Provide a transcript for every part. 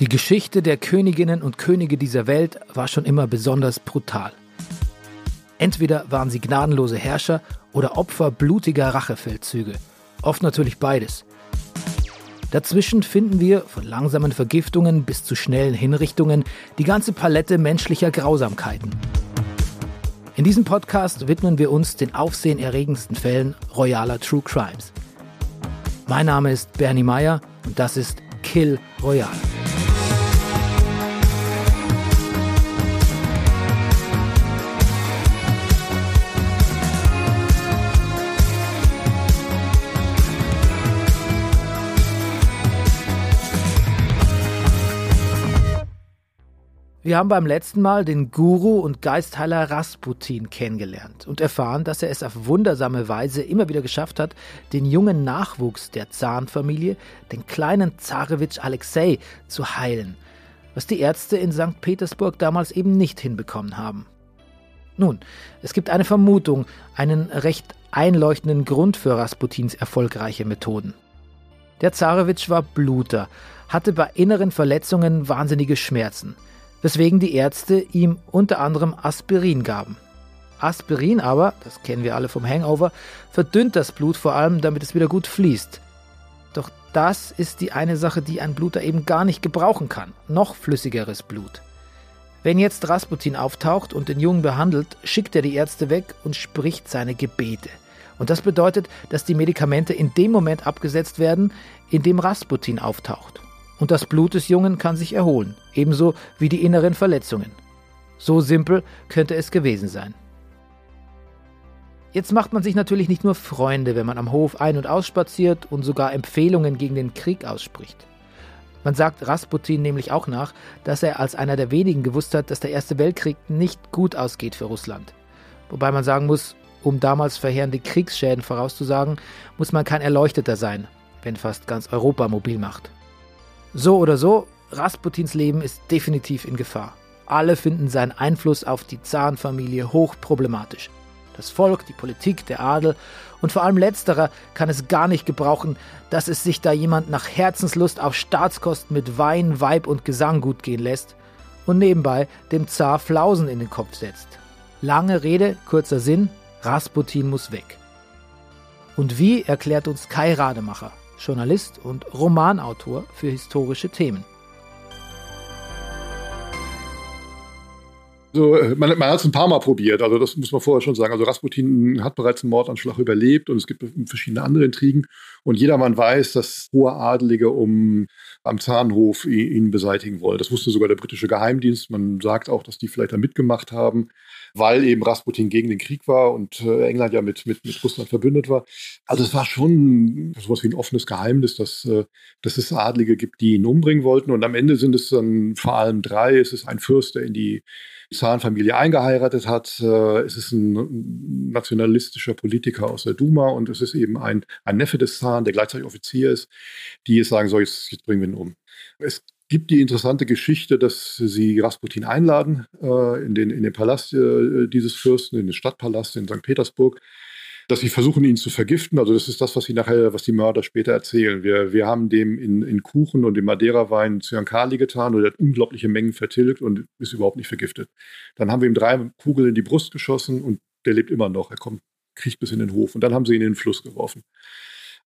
Die Geschichte der Königinnen und Könige dieser Welt war schon immer besonders brutal. Entweder waren sie gnadenlose Herrscher oder Opfer blutiger Rachefeldzüge. Oft natürlich beides. Dazwischen finden wir, von langsamen Vergiftungen bis zu schnellen Hinrichtungen, die ganze Palette menschlicher Grausamkeiten. In diesem Podcast widmen wir uns den aufsehenerregendsten Fällen royaler True Crimes. Mein Name ist Bernie Meyer und das ist Kill Royale. Wir haben beim letzten Mal den Guru und Geistheiler Rasputin kennengelernt und erfahren, dass er es auf wundersame Weise immer wieder geschafft hat, den jungen Nachwuchs der Zarenfamilie, den kleinen Zarewitsch Alexei, zu heilen, was die Ärzte in St. Petersburg damals eben nicht hinbekommen haben. Nun, es gibt eine Vermutung, einen recht einleuchtenden Grund für Rasputins erfolgreiche Methoden. Der Zarewitsch war Bluter, hatte bei inneren Verletzungen wahnsinnige Schmerzen – weswegen die Ärzte ihm unter anderem Aspirin gaben. Aspirin aber, das kennen wir alle vom Hangover, verdünnt das Blut vor allem, damit es wieder gut fließt. Doch das ist die eine Sache, die ein Bluter eben gar nicht gebrauchen kann. Noch flüssigeres Blut. Wenn jetzt Rasputin auftaucht und den Jungen behandelt, schickt er die Ärzte weg und spricht seine Gebete. Und das bedeutet, dass die Medikamente in dem Moment abgesetzt werden, in dem Rasputin auftaucht und das Blut des Jungen kann sich erholen, ebenso wie die inneren Verletzungen. So simpel könnte es gewesen sein. Jetzt macht man sich natürlich nicht nur Freunde, wenn man am Hof ein- und ausspaziert und sogar Empfehlungen gegen den Krieg ausspricht. Man sagt Rasputin nämlich auch nach, dass er als einer der wenigen gewusst hat, dass der Erste Weltkrieg nicht gut ausgeht für Russland. Wobei man sagen muss, um damals verheerende Kriegsschäden vorauszusagen, muss man kein Erleuchteter sein, wenn fast ganz Europa mobil macht. So oder so, Rasputins Leben ist definitiv in Gefahr. Alle finden seinen Einfluss auf die Zarenfamilie hochproblematisch. Das Volk, die Politik, der Adel und vor allem letzterer kann es gar nicht gebrauchen, dass es sich da jemand nach Herzenslust auf Staatskosten mit Wein, Weib und Gesang gut gehen lässt und nebenbei dem Zar Flausen in den Kopf setzt. Lange Rede, kurzer Sinn, Rasputin muss weg. Und wie erklärt uns Kai Rademacher. Journalist und Romanautor für historische Themen. So, man, man hat es ein paar Mal probiert, also das muss man vorher schon sagen. Also Rasputin hat bereits einen Mordanschlag überlebt und es gibt verschiedene andere Intrigen. Und jedermann weiß, dass hohe Adelige um am Zahnhof ihn beseitigen wollen. Das wusste sogar der britische Geheimdienst. Man sagt auch, dass die vielleicht da mitgemacht haben weil eben Rasputin gegen den Krieg war und äh, England ja mit, mit, mit Russland verbündet war. Also es war schon sowas wie ein offenes Geheimnis, dass, äh, dass es Adlige gibt, die ihn umbringen wollten. Und am Ende sind es dann vor allem drei. Es ist ein Fürst, der in die Zarenfamilie eingeheiratet hat. Äh, es ist ein nationalistischer Politiker aus der Duma und es ist eben ein, ein Neffe des Zaren, der gleichzeitig Offizier ist, die jetzt sagen, so, jetzt, jetzt bringen wir ihn um. Es gibt die interessante Geschichte, dass sie Rasputin einladen äh, in, den, in den Palast äh, dieses Fürsten, in den Stadtpalast in St. Petersburg, dass sie versuchen, ihn zu vergiften. Also das ist das, was sie nachher, was die Mörder später erzählen. Wir, wir haben dem in, in Kuchen und im Madeira-Wein Cyankali getan und er hat unglaubliche Mengen vertilgt und ist überhaupt nicht vergiftet. Dann haben wir ihm drei Kugeln in die Brust geschossen und der lebt immer noch. Er kommt, kriecht bis in den Hof. Und dann haben sie ihn in den Fluss geworfen.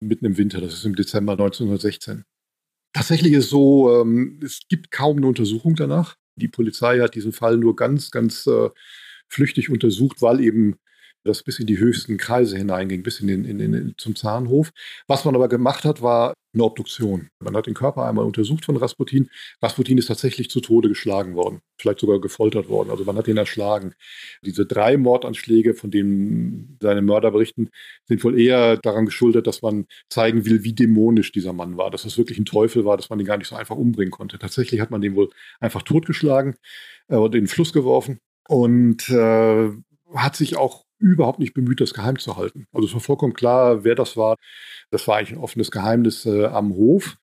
Mitten im Winter, das ist im Dezember 1916. Tatsächlich ist so, ähm, es gibt kaum eine Untersuchung danach. Die Polizei hat diesen Fall nur ganz, ganz äh, flüchtig untersucht, weil eben das bis in die höchsten Kreise hineinging, bis in den, in den, zum Zahnhof. Was man aber gemacht hat, war eine Obduktion. Man hat den Körper einmal untersucht von Rasputin. Rasputin ist tatsächlich zu Tode geschlagen worden, vielleicht sogar gefoltert worden. Also man hat ihn erschlagen. Diese drei Mordanschläge, von denen seine Mörder berichten, sind wohl eher daran geschuldet, dass man zeigen will, wie dämonisch dieser Mann war, dass es wirklich ein Teufel war, dass man ihn gar nicht so einfach umbringen konnte. Tatsächlich hat man den wohl einfach totgeschlagen äh, und in den Fluss geworfen und äh, hat sich auch überhaupt nicht bemüht, das geheim zu halten. Also es war vollkommen klar, wer das war. Das war eigentlich ein offenes Geheimnis äh, am Hof.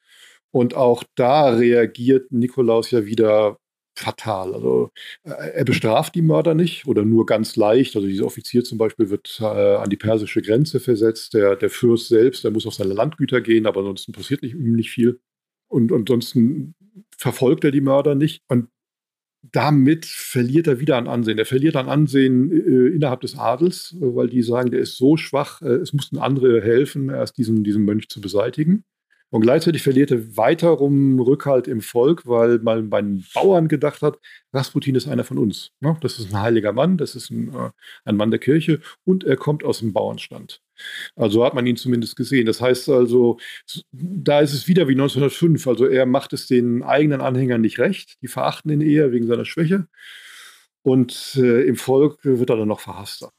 Und auch da reagiert Nikolaus ja wieder fatal. Also äh, er bestraft die Mörder nicht oder nur ganz leicht. Also dieser Offizier zum Beispiel wird äh, an die persische Grenze versetzt. Der, der Fürst selbst, der muss auf seine Landgüter gehen, aber ansonsten passiert nicht, nicht viel. Und ansonsten verfolgt er die Mörder nicht. Und damit verliert er wieder an Ansehen. Er verliert an Ansehen äh, innerhalb des Adels, weil die sagen, der ist so schwach, äh, es mussten andere helfen, erst diesen, diesen Mönch zu beseitigen. Und gleichzeitig verliert er weiterum Rückhalt im Volk, weil man bei den Bauern gedacht hat, Rasputin ist einer von uns. Ne? Das ist ein heiliger Mann, das ist ein, äh, ein Mann der Kirche und er kommt aus dem Bauernstand. Also hat man ihn zumindest gesehen. Das heißt also, da ist es wieder wie 1905. Also er macht es den eigenen Anhängern nicht recht. Die verachten ihn eher wegen seiner Schwäche. Und äh, im Volk wird er dann noch verhasster.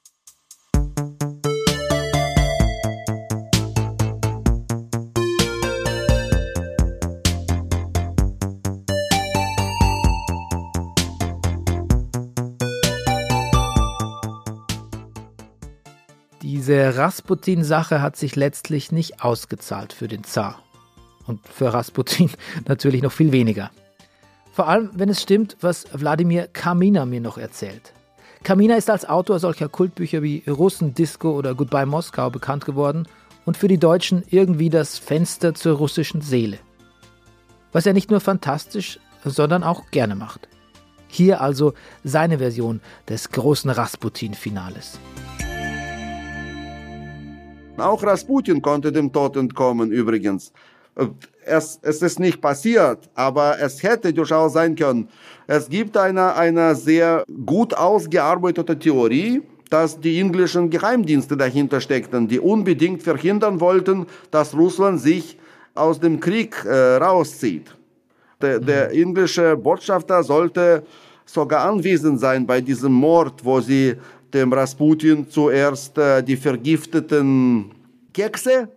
Diese Rasputin-Sache hat sich letztlich nicht ausgezahlt für den Zar. Und für Rasputin natürlich noch viel weniger. Vor allem, wenn es stimmt, was Wladimir Kamina mir noch erzählt. Kamina ist als Autor solcher Kultbücher wie Russen, Disco oder Goodbye Moskau bekannt geworden und für die Deutschen irgendwie das Fenster zur russischen Seele. Was er nicht nur fantastisch, sondern auch gerne macht. Hier also seine Version des großen Rasputin-Finales. Auch Rasputin konnte dem Tod entkommen übrigens. Es, es ist nicht passiert, aber es hätte durchaus sein können. Es gibt eine, eine sehr gut ausgearbeitete Theorie, dass die englischen Geheimdienste dahinter steckten, die unbedingt verhindern wollten, dass Russland sich aus dem Krieg äh, rauszieht. Der, der mhm. englische Botschafter sollte sogar anwesend sein bei diesem Mord, wo sie dem Rasputin zuerst äh, die vergifteten Kekse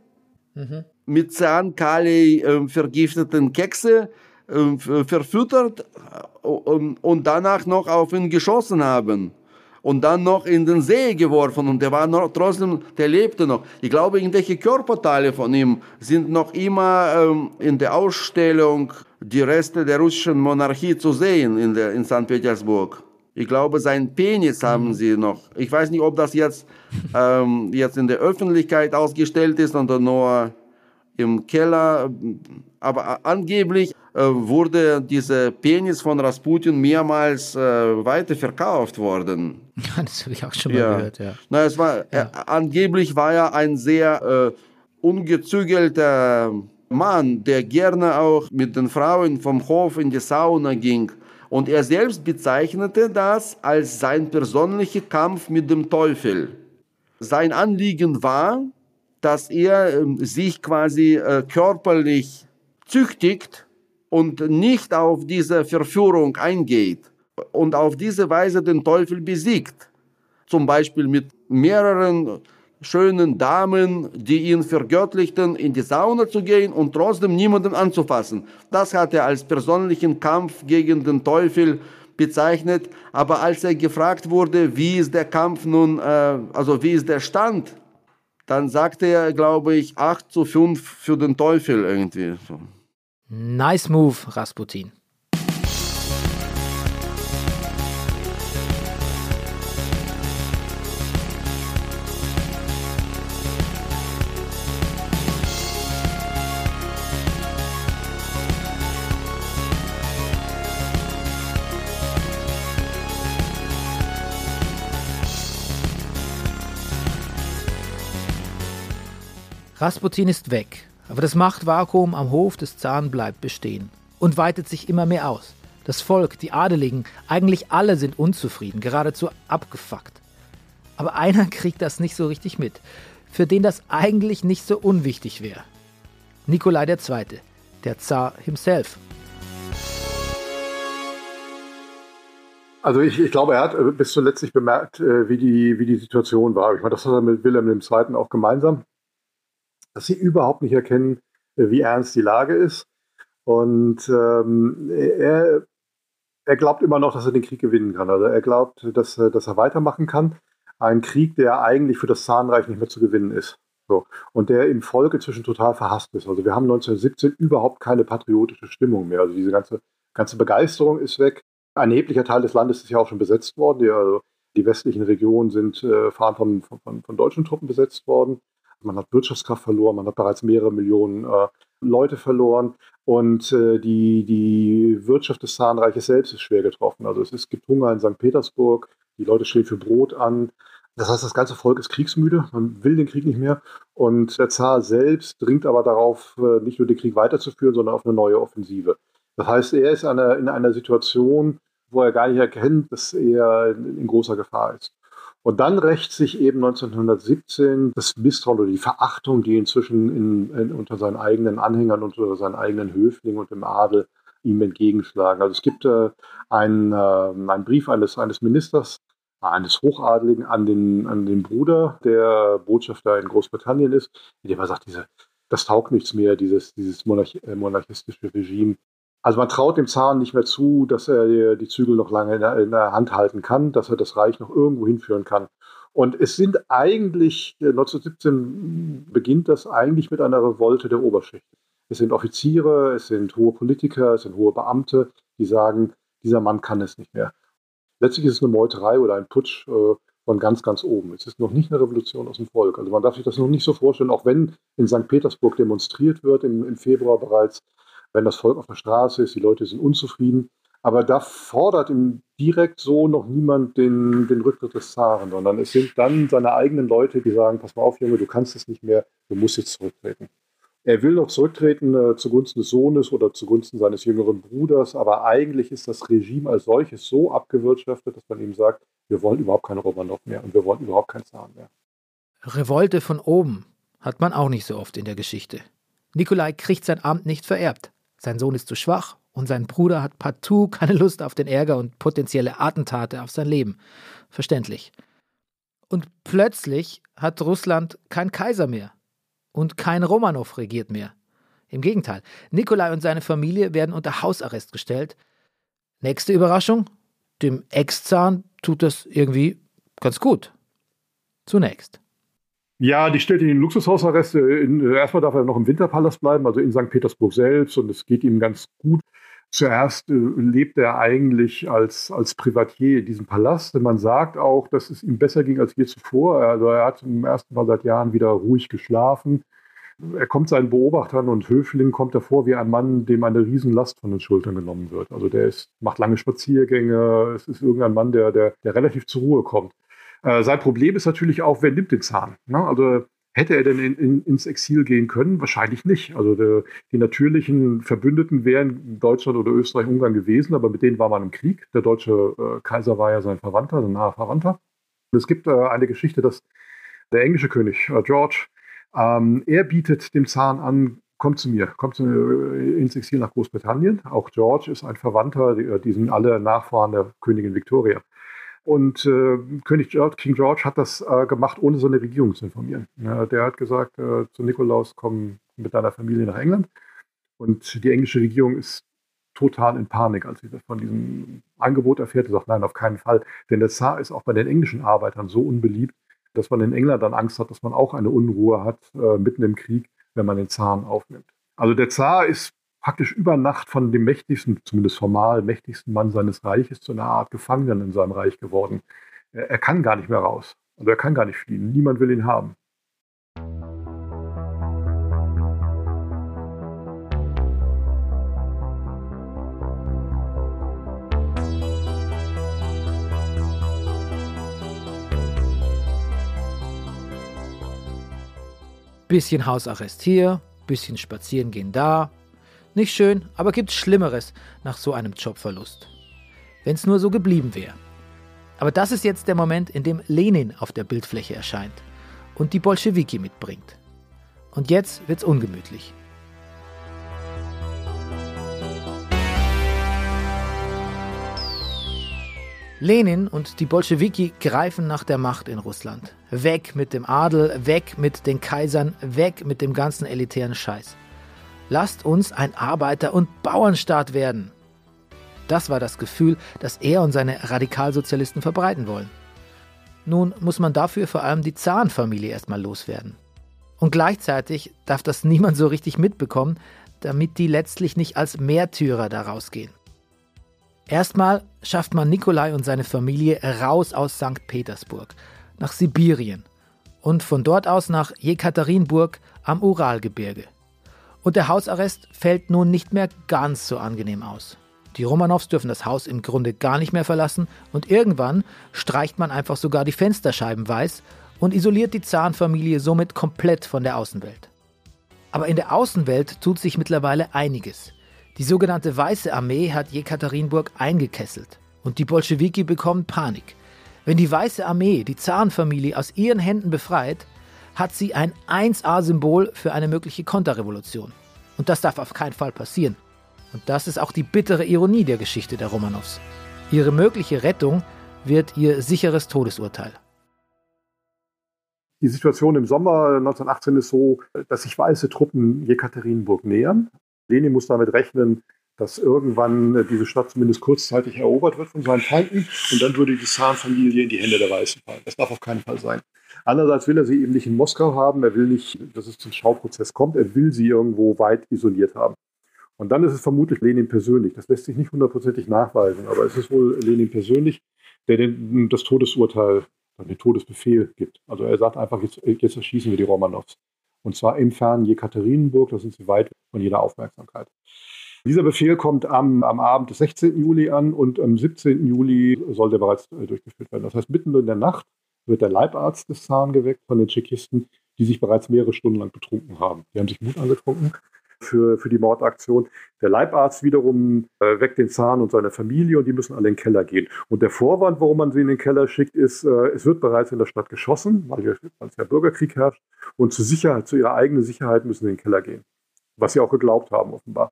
mhm. mit Cyankali äh, vergifteten Kekse äh, verfüttert äh, und, und danach noch auf ihn geschossen haben und dann noch in den See geworfen und der war noch, trotzdem, der lebte noch. Ich glaube, irgendwelche Körperteile von ihm sind noch immer ähm, in der Ausstellung die Reste der russischen Monarchie zu sehen in, der, in St. Petersburg. Ich glaube, sein Penis haben mhm. sie noch. Ich weiß nicht, ob das jetzt, ähm, jetzt in der Öffentlichkeit ausgestellt ist oder nur im Keller. Aber angeblich äh, wurde dieser Penis von Rasputin mehrmals äh, weiterverkauft worden. das habe ich auch schon mal ja. gehört, ja. Na, es war, ja. äh, angeblich war er ein sehr äh, ungezügelter Mann, der gerne auch mit den Frauen vom Hof in die Sauna ging und er selbst bezeichnete das als sein persönlicher Kampf mit dem Teufel. Sein Anliegen war, dass er ähm, sich quasi äh, körperlich züchtigt und nicht auf diese Verführung eingeht und auf diese Weise den Teufel besiegt. Zum Beispiel mit mehreren schönen Damen, die ihn vergöttlichten, in die Sauna zu gehen und trotzdem niemanden anzufassen. Das hat er als persönlichen Kampf gegen den Teufel bezeichnet. Aber als er gefragt wurde, wie ist der Kampf nun, äh, also wie ist der Stand, dann sagte er, glaube ich, 8 zu 5 für den Teufel irgendwie. Nice move, Rasputin. Rasputin ist weg, aber das Machtvakuum am Hof des Zaren bleibt bestehen und weitet sich immer mehr aus. Das Volk, die Adeligen, eigentlich alle sind unzufrieden, geradezu abgefuckt. Aber einer kriegt das nicht so richtig mit, für den das eigentlich nicht so unwichtig wäre. Nikolai II., der Zar himself. Also ich, ich, glaube, er hat äh, bis zuletzt nicht bemerkt, äh, wie die, wie die Situation war. Ich meine, das hat er mit Wilhelm II. auch gemeinsam dass sie überhaupt nicht erkennen, äh, wie ernst die Lage ist. Und ähm, er, er glaubt immer noch, dass er den Krieg gewinnen kann. Also er glaubt, dass, dass er weitermachen kann. Ein Krieg, der eigentlich für das Zahnreich nicht mehr zu gewinnen ist. So. Und der im Volk inzwischen total verhasst ist. Also wir haben 1917 überhaupt keine patriotische Stimmung mehr. Also diese ganze, ganze Begeisterung ist weg. Ein erheblicher Teil des Landes ist ja auch schon besetzt worden. Die, also die westlichen Regionen sind äh, von, von, von, deutschen Truppen besetzt worden. Man hat Wirtschaftskraft verloren, man hat bereits mehrere Millionen äh, Leute verloren und äh, die, die Wirtschaft des Zarenreiches selbst ist schwer getroffen. Also es, es gibt Hunger in St. Petersburg, die Leute stehen für Brot an. Das heißt, das ganze Volk ist kriegsmüde, man will den Krieg nicht mehr. Und der Zar selbst dringt aber darauf, äh, nicht nur den Krieg weiterzuführen, sondern auf eine neue Offensive. Das heißt, er ist in einer Situation, wo er gar nicht erkennt, dass er in großer Gefahr ist. Und dann rächt sich eben 1917 das Misstrauen oder die Verachtung, die inzwischen in, in, unter seinen eigenen Anhängern und unter seinen eigenen Höflingen und im Adel ihm entgegenschlagen. Also es gibt äh, einen, äh, einen Brief eines, eines Ministers, eines Hochadeligen an den, an den Bruder, der Botschafter in Großbritannien ist, in dem er sagt, diese, das taugt nichts mehr, dieses, dieses monarch, äh, monarchistische Regime. Also man traut dem Zaren nicht mehr zu, dass er die Zügel noch lange in der, in der Hand halten kann, dass er das Reich noch irgendwo hinführen kann. Und es sind eigentlich, 1917 beginnt das eigentlich mit einer Revolte der Oberschicht. Es sind Offiziere, es sind hohe Politiker, es sind hohe Beamte, die sagen, dieser Mann kann es nicht mehr. Letztlich ist es eine Meuterei oder ein Putsch äh, von ganz, ganz oben. Es ist noch nicht eine Revolution aus dem Volk. Also man darf sich das noch nicht so vorstellen, auch wenn in St. Petersburg demonstriert wird im, im Februar bereits, wenn das Volk auf der Straße ist, die Leute sind unzufrieden. Aber da fordert ihm direkt so noch niemand den, den Rücktritt des Zaren, sondern es sind dann seine eigenen Leute, die sagen, pass mal auf, Junge, du kannst es nicht mehr, du musst jetzt zurücktreten. Er will noch zurücktreten äh, zugunsten des Sohnes oder zugunsten seines jüngeren Bruders, aber eigentlich ist das Regime als solches so abgewirtschaftet, dass man ihm sagt, wir wollen überhaupt keine Romanow mehr und wir wollen überhaupt keinen Zaren mehr. Revolte von oben hat man auch nicht so oft in der Geschichte. Nikolai kriegt sein Amt nicht vererbt. Sein Sohn ist zu schwach und sein Bruder hat partout keine Lust auf den Ärger und potenzielle Attentate auf sein Leben. Verständlich. Und plötzlich hat Russland keinen Kaiser mehr und kein Romanow regiert mehr. Im Gegenteil, Nikolai und seine Familie werden unter Hausarrest gestellt. Nächste Überraschung, dem Ex-Zahn tut das irgendwie ganz gut. Zunächst. Ja, die stellt ihn in Luxushausarrest. In, erstmal darf er noch im Winterpalast bleiben, also in St. Petersburg selbst, und es geht ihm ganz gut. Zuerst äh, lebt er eigentlich als, als Privatier in diesem Palast. Denn man sagt auch, dass es ihm besser ging als je zuvor. Also er hat im ersten Mal seit Jahren wieder ruhig geschlafen. Er kommt seinen Beobachtern und Höflingen kommt er vor wie ein Mann, dem eine Riesenlast von den Schultern genommen wird. Also der ist, macht lange Spaziergänge. Es ist irgendein Mann, der, der, der relativ zur Ruhe kommt. Äh, sein Problem ist natürlich auch, wer nimmt den Zahn? Ne? Also hätte er denn in, in, ins Exil gehen können? Wahrscheinlich nicht. Also der, die natürlichen Verbündeten wären Deutschland oder Österreich, Ungarn gewesen, aber mit denen war man im Krieg. Der deutsche äh, Kaiser war ja sein Verwandter, sein naher Verwandter. Und es gibt äh, eine Geschichte, dass der englische König äh, George, ähm, er bietet dem Zahn an, kommt zu mir, kommt zu äh, ins Exil nach Großbritannien. Auch George ist ein Verwandter, die, die sind alle Nachfahren der Königin Victoria. Und äh, König George, King George hat das äh, gemacht, ohne seine Regierung zu informieren. Ja, der hat gesagt äh, zu Nikolaus, komm mit deiner Familie nach England. Und die englische Regierung ist total in Panik, als sie von diesem Angebot erfährt. Sie sagt, nein, auf keinen Fall. Denn der Zar ist auch bei den englischen Arbeitern so unbeliebt, dass man in England dann Angst hat, dass man auch eine Unruhe hat, äh, mitten im Krieg, wenn man den Zaren aufnimmt. Also der Zar ist praktisch über Nacht von dem mächtigsten, zumindest formal mächtigsten Mann seines Reiches zu einer Art Gefangenen in seinem Reich geworden. Er, kann gar nicht mehr raus. Also er kann gar nicht fliehen. Niemand will ihn haben. Bisschen Hausarrest hier, bisschen spazieren gehen da, nicht schön, aber gibt's Schlimmeres nach so einem Jobverlust. Wenn's nur so geblieben wäre. Aber das ist jetzt der Moment, in dem Lenin auf der Bildfläche erscheint und die Bolschewiki mitbringt. Und jetzt wird's ungemütlich. Lenin und die Bolschewiki greifen nach der Macht in Russland. Weg mit dem Adel, weg mit den Kaisern, weg mit dem ganzen elitären Scheiß. Lasst uns ein Arbeiter- und Bauernstaat werden. Das war das Gefühl, das er und seine Radikalsozialisten verbreiten wollen. Nun muss man dafür vor allem die Zarenfamilie erstmal loswerden. Und gleichzeitig darf das niemand so richtig mitbekommen, damit die letztlich nicht als Märtyrer daraus gehen. Erstmal schafft man Nikolai und seine Familie raus aus St. Petersburg, nach Sibirien und von dort aus nach Jekaterinburg am Uralgebirge. Und der Hausarrest fällt nun nicht mehr ganz so angenehm aus. Die Romanows dürfen das Haus im Grunde gar nicht mehr verlassen und irgendwann streicht man einfach sogar die Fensterscheiben weiß und isoliert die Zarenfamilie somit komplett von der Außenwelt. Aber in der Außenwelt tut sich mittlerweile einiges. Die sogenannte Weiße Armee hat Jekaterinburg eingekesselt und die Bolschewiki bekommen Panik. Wenn die Weiße Armee die Zarenfamilie aus ihren Händen befreit, hat sie ein 1A-Symbol für eine mögliche Konterrevolution. Und das darf auf keinen Fall passieren. Und das ist auch die bittere Ironie der Geschichte der Romanows. Ihre mögliche Rettung wird ihr sicheres Todesurteil. Die Situation im Sommer 1918 ist so, dass sich weiße Truppen Jekaterinburg nähern. Lenin muss damit rechnen, dass irgendwann diese Stadt zumindest kurzzeitig erobert wird von seinen Feinden und dann würde die Zarenfamilie in die Hände der Weißen fallen. Das darf auf keinen Fall sein. Andererseits will er sie eben nicht in Moskau haben, er will nicht, dass es zum Schauprozess kommt, er will sie irgendwo weit isoliert haben. Und dann ist es vermutlich Lenin persönlich. Das lässt sich nicht hundertprozentig nachweisen, aber es ist wohl Lenin persönlich, der den, das Todesurteil, den Todesbefehl gibt. Also er sagt einfach, jetzt, jetzt erschießen wir die Romanows. Und zwar im fernen Jekaterinenburg, da sind sie weit von jeder Aufmerksamkeit. Dieser Befehl kommt am, am Abend des 16. Juli an und am 17. Juli soll der bereits äh, durchgeführt werden. Das heißt, mitten in der Nacht wird der Leibarzt des Zaren geweckt von den Tschechisten, die sich bereits mehrere Stunden lang betrunken haben. Die haben sich Mut angetrunken für, für die Mordaktion. Der Leibarzt wiederum äh, weckt den Zahn und seine Familie und die müssen alle in den Keller gehen. Und der Vorwand, warum man sie in den Keller schickt, ist, äh, es wird bereits in der Stadt geschossen, weil es ja Bürgerkrieg herrscht. Und zur Sicherheit, zu ihrer eigenen Sicherheit müssen sie in den Keller gehen. Was sie auch geglaubt haben, offenbar.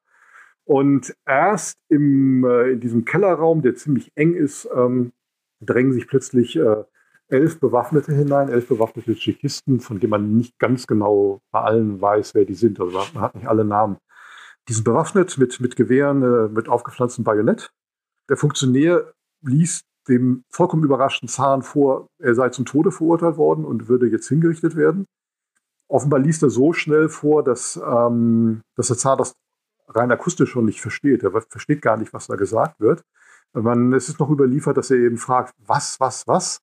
Und erst im, äh, in diesem Kellerraum, der ziemlich eng ist, ähm, drängen sich plötzlich äh, elf Bewaffnete hinein, elf bewaffnete Tschechisten, von denen man nicht ganz genau bei allen weiß, wer die sind. Also man hat nicht alle Namen. Die sind bewaffnet mit, mit Gewehren, äh, mit aufgepflanztem Bajonett. Der Funktionär ließ dem vollkommen überraschten Zahn vor, er sei zum Tode verurteilt worden und würde jetzt hingerichtet werden. Offenbar liest er so schnell vor, dass, ähm, dass der Zar das rein akustisch schon nicht versteht. Er versteht gar nicht, was da gesagt wird. Man, es ist noch überliefert, dass er eben fragt, was, was, was?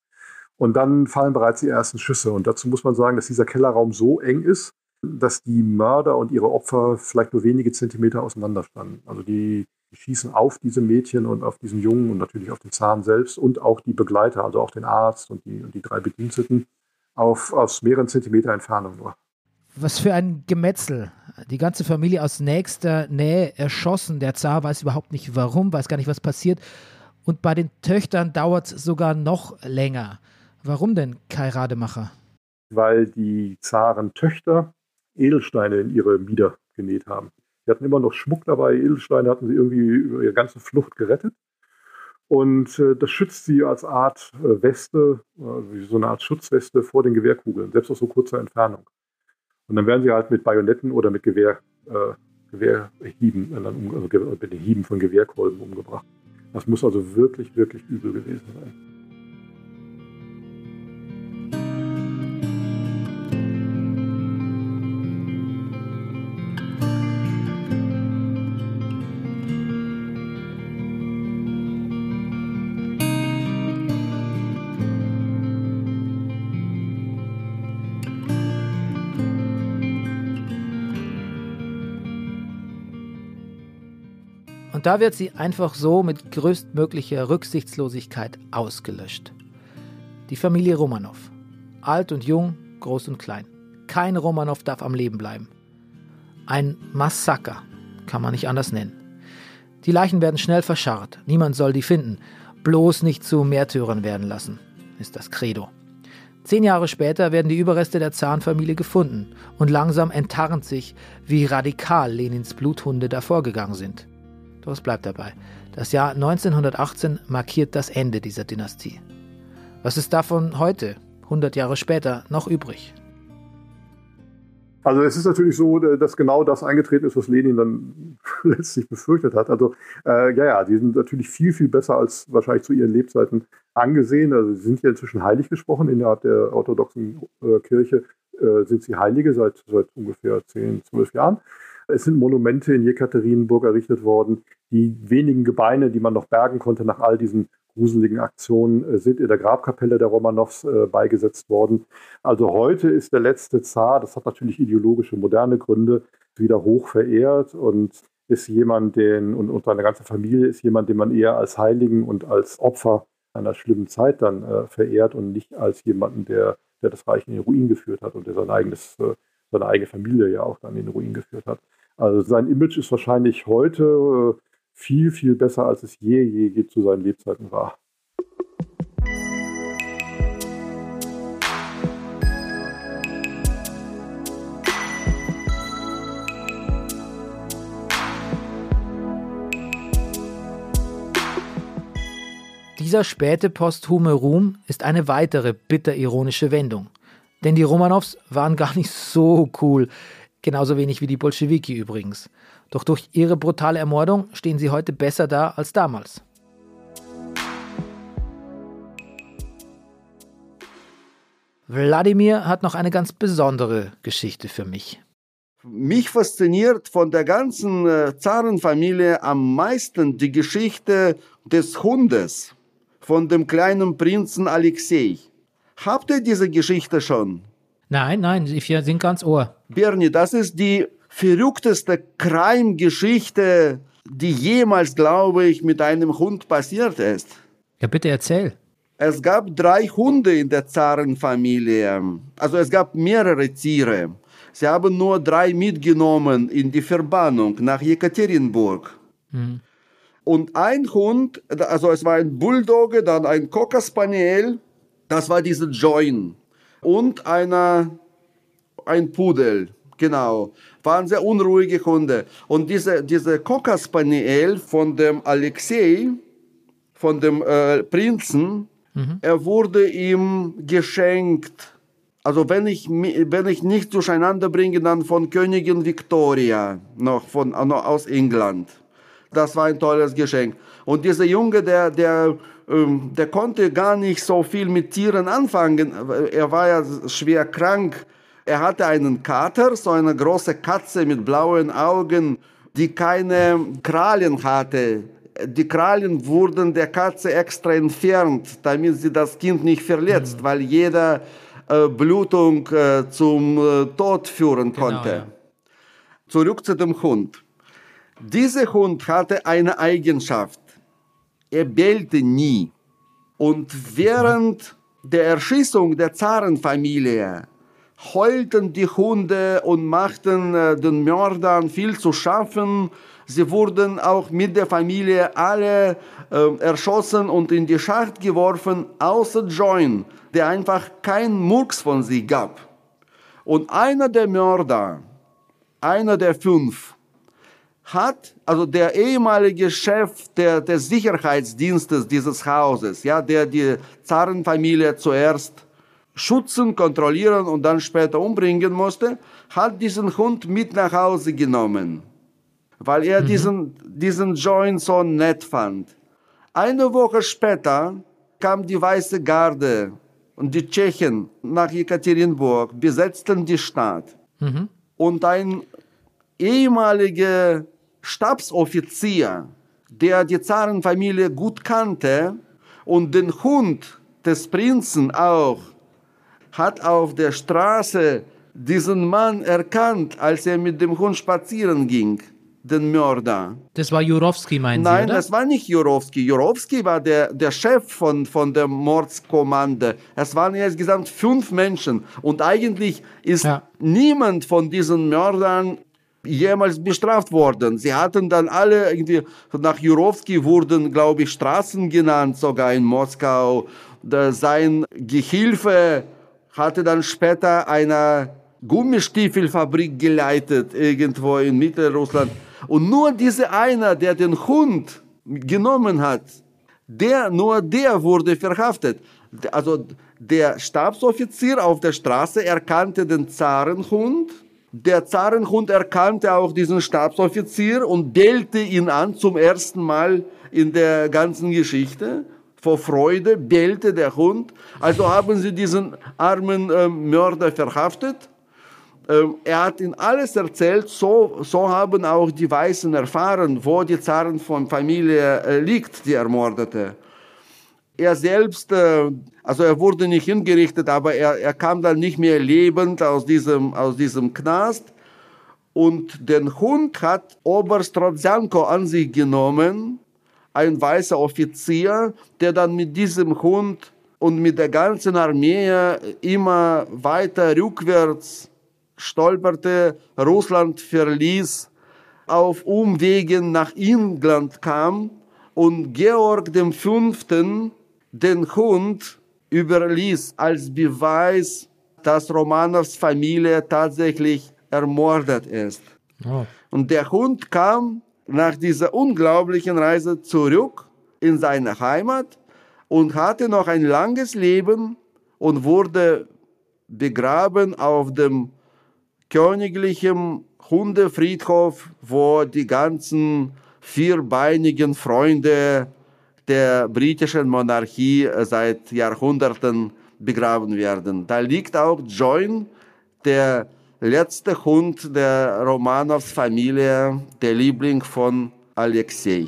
Und dann fallen bereits die ersten Schüsse. Und dazu muss man sagen, dass dieser Kellerraum so eng ist, dass die Mörder und ihre Opfer vielleicht nur wenige Zentimeter auseinander standen. Also die, die schießen auf diese Mädchen und auf diesen Jungen und natürlich auf den Zahn selbst und auch die Begleiter, also auch den Arzt und die, und die drei Bediensteten, auf, aus mehreren Zentimeter Entfernung nur. Was für ein Gemetzel. Die ganze Familie aus nächster Nähe erschossen. Der Zar weiß überhaupt nicht warum, weiß gar nicht, was passiert. Und bei den Töchtern dauert es sogar noch länger. Warum denn Kai Rademacher? Weil die Zarentöchter Edelsteine in ihre Mieder genäht haben. Sie hatten immer noch Schmuck dabei, Edelsteine hatten sie irgendwie über ihre ganze Flucht gerettet. Und äh, das schützt sie als Art äh, Weste, äh, so eine Art Schutzweste vor den Gewehrkugeln, selbst aus so kurzer Entfernung. Und dann werden sie halt mit Bajonetten oder mit Gewehr, äh, Gewehrhieben, äh, also mit den Hieben von Gewehrkolben umgebracht. Das muss also wirklich, wirklich übel gewesen sein. Und da wird sie einfach so mit größtmöglicher Rücksichtslosigkeit ausgelöscht. Die Familie Romanow. Alt und jung, groß und klein. Kein Romanow darf am Leben bleiben. Ein Massaker, kann man nicht anders nennen. Die Leichen werden schnell verscharrt. Niemand soll die finden. Bloß nicht zu Märtyrern werden lassen, ist das Credo. Zehn Jahre später werden die Überreste der Zahnfamilie gefunden und langsam enttarnt sich, wie radikal Lenins Bluthunde davor gegangen sind. Doch es bleibt dabei. Das Jahr 1918 markiert das Ende dieser Dynastie. Was ist davon heute, 100 Jahre später, noch übrig? Also es ist natürlich so, äh, dass genau das eingetreten ist, was Lenin dann letztlich befürchtet hat. Also äh, ja, ja, die sind natürlich viel, viel besser als wahrscheinlich zu ihren Lebzeiten angesehen. Also sie sind ja inzwischen heilig gesprochen. Innerhalb der orthodoxen äh, Kirche äh, sind sie Heilige seit, seit ungefähr 10, 12 Jahren. Es sind Monumente in Jekaterinburg errichtet worden. Die wenigen Gebeine, die man noch bergen konnte nach all diesen gruseligen Aktionen, äh, sind in der Grabkapelle der Romanows äh, beigesetzt worden. Also heute ist der letzte Zar, das hat natürlich ideologische, moderne Gründe, wieder hoch verehrt und ist jemand, den und, und seine ganze Familie ist jemand, den man eher als Heiligen und als Opfer einer schlimmen Zeit dann äh, verehrt und nicht als jemanden, der, der das Reich in den Ruin geführt hat und der sein eigenes, äh, seine eigene Familie ja auch dann in den Ruin geführt hat. Also sein Image ist wahrscheinlich heute äh, viel, viel besser, als es je, je, je zu seinen Lebzeiten war. Dieser späte posthume Ruhm ist eine weitere bitter-ironische Wendung. Denn die Romanows waren gar nicht so cool, genauso wenig wie die Bolschewiki übrigens. Doch durch ihre brutale Ermordung stehen sie heute besser da als damals. Wladimir hat noch eine ganz besondere Geschichte für mich. Mich fasziniert von der ganzen äh, Zarenfamilie am meisten die Geschichte des Hundes von dem kleinen Prinzen Alexei. Habt ihr diese Geschichte schon? Nein, nein, wir sind ganz ohr. Bernie, das ist die verrückteste Crime-Geschichte, die jemals, glaube ich, mit einem Hund passiert ist. Ja, bitte erzähl. Es gab drei Hunde in der Zarenfamilie. Also es gab mehrere Tiere. Sie haben nur drei mitgenommen in die Verbannung nach Jekaterinburg. Mhm. Und ein Hund, also es war ein Bulldogge, dann ein Cocker Spaniel, das war diese Join. Und einer, ein Pudel, genau. Waren sehr unruhige Hunde. Und diese, diese Cocker Spaniel von dem Alexei, von dem äh, Prinzen, mhm. er wurde ihm geschenkt. Also wenn ich, wenn ich nicht durcheinander bringe, dann von Königin Victoria, noch, von, noch aus England. Das war ein tolles Geschenk. Und dieser Junge, der, der, ähm, der konnte gar nicht so viel mit Tieren anfangen. Er war ja schwer krank. Er hatte einen Kater, so eine große Katze mit blauen Augen, die keine Krallen hatte. Die Krallen wurden der Katze extra entfernt, damit sie das Kind nicht verletzt, mhm. weil jede äh, Blutung äh, zum äh, Tod führen genau, konnte. Genau, ja. Zurück zu dem Hund. Dieser Hund hatte eine Eigenschaft. Er bellte nie. Und während der Erschießung der Zarenfamilie heulten die Hunde und machten äh, den Mördern viel zu schaffen. Sie wurden auch mit der Familie alle äh, erschossen und in die Schacht geworfen, außer Join, der einfach keinen Murks von sich gab. Und einer der Mörder, einer der fünf, hat, also der ehemalige Chef der, des Sicherheitsdienstes dieses Hauses, ja, der die Zarenfamilie zuerst schützen, kontrollieren und dann später umbringen musste, hat diesen Hund mit nach Hause genommen, weil er mhm. diesen, diesen Joint so nett fand. Eine Woche später kam die Weiße Garde und die Tschechen nach Jekaterinburg, besetzten die Stadt. Mhm. Und ein ehemaliger Stabsoffizier, der die Zarenfamilie gut kannte und den Hund des Prinzen auch, hat auf der Straße diesen Mann erkannt, als er mit dem Hund spazieren ging, den Mörder. Das war Jurowski, meinen Nein, Sie, oder? das war nicht Jurowski. Jurowski war der, der Chef von, von der Mordskommande. Es waren insgesamt fünf Menschen. Und eigentlich ist ja. niemand von diesen Mördern jemals bestraft worden. Sie hatten dann alle irgendwie, nach Jurowski wurden, glaube ich, Straßen genannt, sogar in Moskau. sein Gehilfe hatte dann später eine Gummistiefelfabrik geleitet, irgendwo in Mittelrussland. Und nur dieser einer, der den Hund genommen hat, der, nur der wurde verhaftet. Also der Stabsoffizier auf der Straße erkannte den Zarenhund der Zarenhund erkannte auch diesen Stabsoffizier und bellte ihn an zum ersten Mal in der ganzen Geschichte. Vor Freude bellte der Hund. Also haben sie diesen armen äh, Mörder verhaftet. Ähm, er hat ihnen alles erzählt. So, so haben auch die Weißen erfahren, wo die Zarenfamilie äh, liegt, die Ermordete. Er selbst äh, also er wurde nicht hingerichtet, aber er, er kam dann nicht mehr lebend aus diesem, aus diesem Knast. Und den Hund hat Oberst Rodzjanko an sich genommen, ein weißer Offizier, der dann mit diesem Hund und mit der ganzen Armee immer weiter rückwärts stolperte, Russland verließ, auf Umwegen nach England kam und Georg V. den Hund überließ als Beweis, dass Romanows Familie tatsächlich ermordet ist. Oh. Und der Hund kam nach dieser unglaublichen Reise zurück in seine Heimat und hatte noch ein langes Leben und wurde begraben auf dem königlichen Hundefriedhof, wo die ganzen vierbeinigen Freunde der britischen Monarchie seit Jahrhunderten begraben werden. Da liegt auch Join, der letzte Hund der Romanows Familie, der Liebling von Alexei.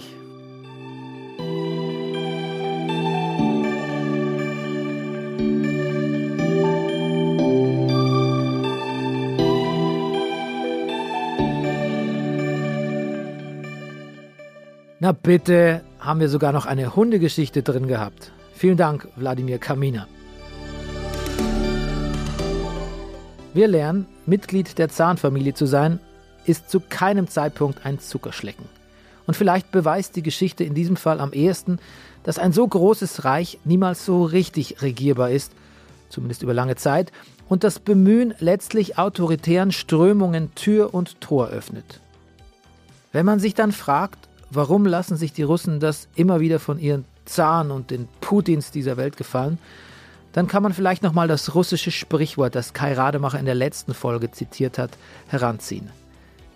Na bitte, haben wir sogar noch eine Hundegeschichte drin gehabt. Vielen Dank, Wladimir Kamina. Wir lernen, Mitglied der Zahnfamilie zu sein, ist zu keinem Zeitpunkt ein Zuckerschlecken. Und vielleicht beweist die Geschichte in diesem Fall am ehesten, dass ein so großes Reich niemals so richtig regierbar ist, zumindest über lange Zeit, und das Bemühen letztlich autoritären Strömungen Tür und Tor öffnet. Wenn man sich dann fragt, Warum lassen sich die Russen das immer wieder von ihren Zaren und den Putins dieser Welt gefallen? Dann kann man vielleicht nochmal das russische Sprichwort, das Kai Rademacher in der letzten Folge zitiert hat, heranziehen.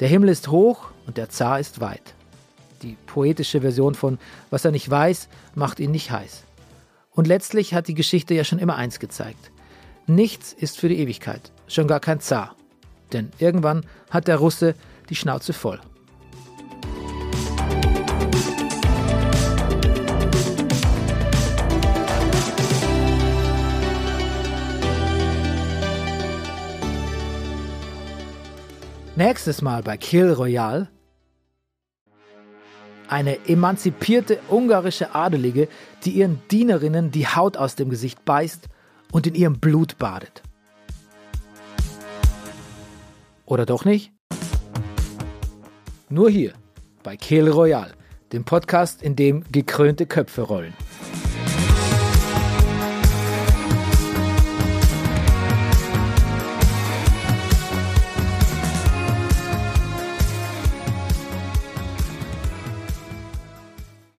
Der Himmel ist hoch und der Zar ist weit. Die poetische Version von Was er nicht weiß, macht ihn nicht heiß. Und letztlich hat die Geschichte ja schon immer eins gezeigt. Nichts ist für die Ewigkeit, schon gar kein Zar. Denn irgendwann hat der Russe die Schnauze voll. Nächstes Mal bei Kill Royale eine emanzipierte ungarische Adelige, die ihren Dienerinnen die Haut aus dem Gesicht beißt und in ihrem Blut badet. Oder doch nicht? Nur hier bei Kill Royale, dem Podcast, in dem gekrönte Köpfe rollen.